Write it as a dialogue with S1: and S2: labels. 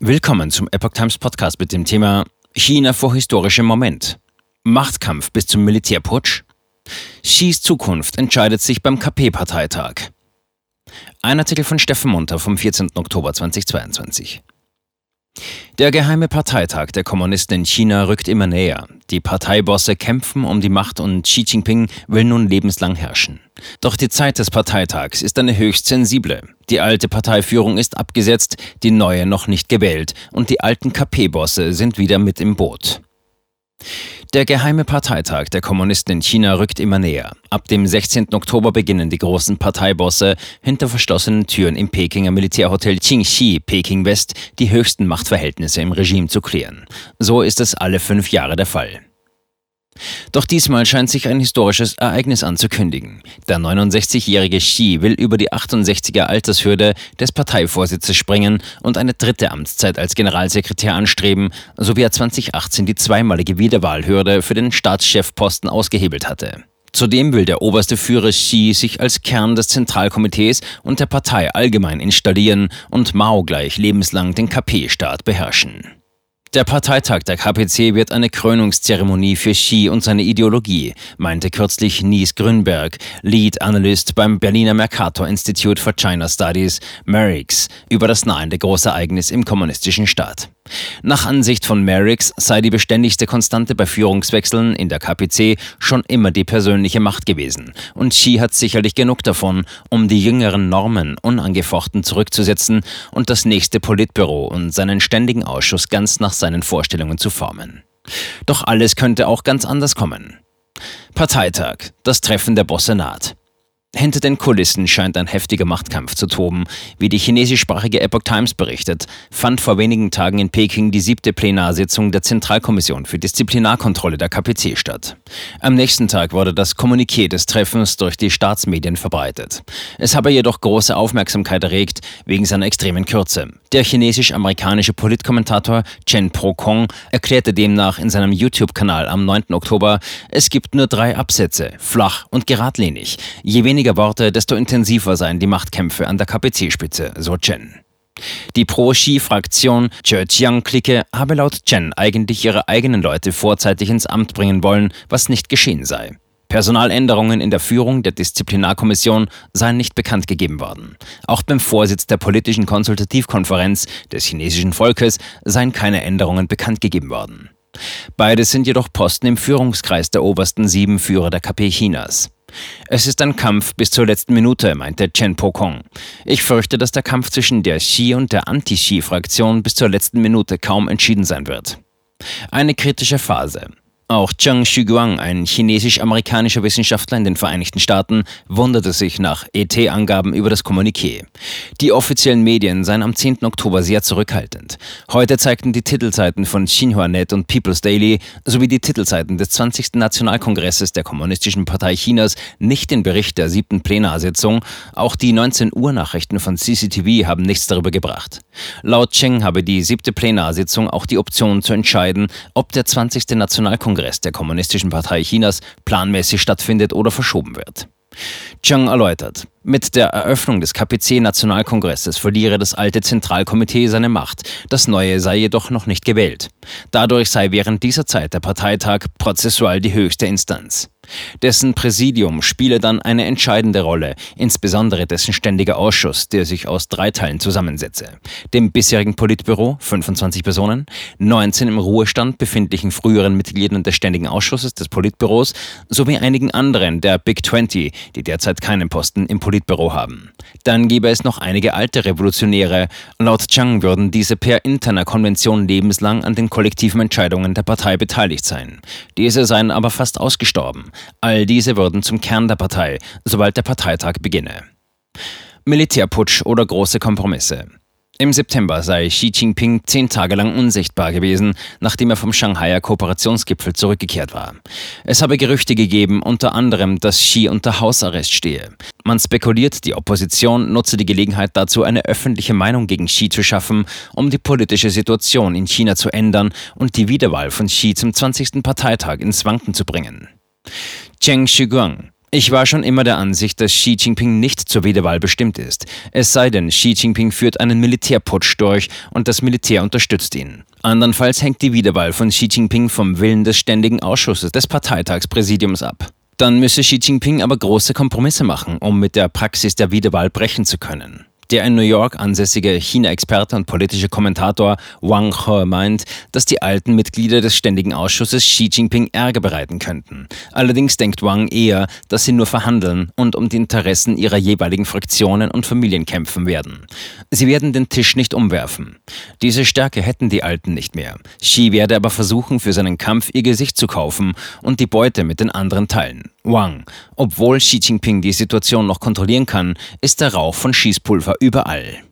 S1: Willkommen zum Epoch Times Podcast mit dem Thema China vor historischem Moment. Machtkampf bis zum Militärputsch. Xis Zukunft entscheidet sich beim KP-Parteitag. Ein Artikel von Steffen Munter vom 14. Oktober 2022. Der geheime Parteitag der Kommunisten in China rückt immer näher. Die Parteibosse kämpfen um die Macht und Xi Jinping will nun lebenslang herrschen. Doch die Zeit des Parteitags ist eine höchst sensible. Die alte Parteiführung ist abgesetzt, die neue noch nicht gewählt und die alten KP-Bosse sind wieder mit im Boot. Der geheime Parteitag der Kommunisten in China rückt immer näher. Ab dem 16. Oktober beginnen die großen Parteibosse hinter verschlossenen Türen im Pekinger Militärhotel Qingxi, Peking West, die höchsten Machtverhältnisse im Regime zu klären. So ist es alle fünf Jahre der Fall. Doch diesmal scheint sich ein historisches Ereignis anzukündigen. Der 69-jährige Xi will über die 68er Altershürde des Parteivorsitzes springen und eine dritte Amtszeit als Generalsekretär anstreben, so wie er 2018 die zweimalige Wiederwahlhürde für den Staatschefposten ausgehebelt hatte. Zudem will der oberste Führer Xi sich als Kern des Zentralkomitees und der Partei allgemein installieren und Mao gleich lebenslang den KP-Staat beherrschen. Der Parteitag der KPC wird eine Krönungszeremonie für Xi und seine Ideologie, meinte kürzlich Nies Grünberg, Lead Analyst beim Berliner Mercator Institute for China Studies, MERIX, über das nahende Großereignis im kommunistischen Staat. Nach Ansicht von Merricks sei die beständigste Konstante bei Führungswechseln in der KPC schon immer die persönliche Macht gewesen. Und Xi hat sicherlich genug davon, um die jüngeren Normen unangefochten zurückzusetzen und das nächste Politbüro und seinen ständigen Ausschuss ganz nach seinen Vorstellungen zu formen. Doch alles könnte auch ganz anders kommen. Parteitag, das Treffen der Bosse naht. Hinter den Kulissen scheint ein heftiger Machtkampf zu toben. Wie die chinesischsprachige Epoch Times berichtet, fand vor wenigen Tagen in Peking die siebte Plenarsitzung der Zentralkommission für Disziplinarkontrolle der KPC statt. Am nächsten Tag wurde das Kommuniqué des Treffens durch die Staatsmedien verbreitet. Es habe jedoch große Aufmerksamkeit erregt wegen seiner extremen Kürze. Der chinesisch-amerikanische Politkommentator Chen Pro-Kong erklärte demnach in seinem YouTube-Kanal am 9. Oktober, es gibt nur drei Absätze, flach und geradlinig. Je weniger Worte, desto intensiver seien die Machtkämpfe an der KPC-Spitze, so Chen. Die Pro-Xi-Fraktion Zhejiang-Clique habe laut Chen eigentlich ihre eigenen Leute vorzeitig ins Amt bringen wollen, was nicht geschehen sei. Personaländerungen in der Führung der Disziplinarkommission seien nicht bekannt gegeben worden. Auch beim Vorsitz der politischen Konsultativkonferenz des chinesischen Volkes seien keine Änderungen bekannt gegeben worden. Beides sind jedoch Posten im Führungskreis der obersten sieben Führer der KP Chinas. Es ist ein Kampf bis zur letzten Minute, meinte Chen Pokong. Ich fürchte, dass der Kampf zwischen der Xi und der Anti-Xi-Fraktion bis zur letzten Minute kaum entschieden sein wird. Eine kritische Phase. Auch Zheng Xuguang, ein chinesisch-amerikanischer Wissenschaftler in den Vereinigten Staaten, wunderte sich nach ET-Angaben über das Kommuniqué. Die offiziellen Medien seien am 10. Oktober sehr zurückhaltend. Heute zeigten die Titelseiten von Xinhua.net und People's Daily sowie die Titelseiten des 20. Nationalkongresses der Kommunistischen Partei Chinas nicht den Bericht der siebten Plenarsitzung. Auch die 19 Uhr Nachrichten von CCTV haben nichts darüber gebracht. Laut Cheng habe die siebte Plenarsitzung auch die Option zu entscheiden, ob der 20. Nationalkongress Kongress der Kommunistischen Partei Chinas planmäßig stattfindet oder verschoben wird. Chiang erläutert, mit der Eröffnung des KPC-Nationalkongresses verliere das alte Zentralkomitee seine Macht, das neue sei jedoch noch nicht gewählt. Dadurch sei während dieser Zeit der Parteitag prozessual die höchste Instanz. Dessen Präsidium spiele dann eine entscheidende Rolle, insbesondere dessen ständiger Ausschuss, der sich aus drei Teilen zusammensetze. Dem bisherigen Politbüro, 25 Personen, 19 im Ruhestand befindlichen früheren Mitgliedern des Ständigen Ausschusses des Politbüros sowie einigen anderen der Big 20, die derzeit keinen Posten im Politbüro haben. Dann gäbe es noch einige alte Revolutionäre. Laut Chang würden diese per interner Konvention lebenslang an den kollektiven Entscheidungen der Partei beteiligt sein. Diese seien aber fast ausgestorben. All diese würden zum Kern der Partei, sobald der Parteitag beginne. Militärputsch oder große Kompromisse. Im September sei Xi Jinping zehn Tage lang unsichtbar gewesen, nachdem er vom Shanghaier Kooperationsgipfel zurückgekehrt war. Es habe Gerüchte gegeben, unter anderem, dass Xi unter Hausarrest stehe. Man spekuliert, die Opposition nutze die Gelegenheit dazu, eine öffentliche Meinung gegen Xi zu schaffen, um die politische Situation in China zu ändern und die Wiederwahl von Xi zum 20. Parteitag ins Wanken zu bringen. Cheng Shiguang Ich war schon immer der Ansicht, dass Xi Jinping nicht zur Wiederwahl bestimmt ist. Es sei denn, Xi Jinping führt einen Militärputsch durch und das Militär unterstützt ihn. Andernfalls hängt die Wiederwahl von Xi Jinping vom Willen des Ständigen Ausschusses des Parteitagspräsidiums ab. Dann müsse Xi Jinping aber große Kompromisse machen, um mit der Praxis der Wiederwahl brechen zu können. Der in New York ansässige China-Experte und politische Kommentator Wang He meint, dass die alten Mitglieder des Ständigen Ausschusses Xi Jinping Ärger bereiten könnten. Allerdings denkt Wang eher, dass sie nur verhandeln und um die Interessen ihrer jeweiligen Fraktionen und Familien kämpfen werden. Sie werden den Tisch nicht umwerfen. Diese Stärke hätten die Alten nicht mehr. Xi werde aber versuchen, für seinen Kampf ihr Gesicht zu kaufen und die Beute mit den anderen teilen. Wang. Obwohl Xi Jinping die Situation noch kontrollieren kann, ist der Rauch von Schießpulver überall.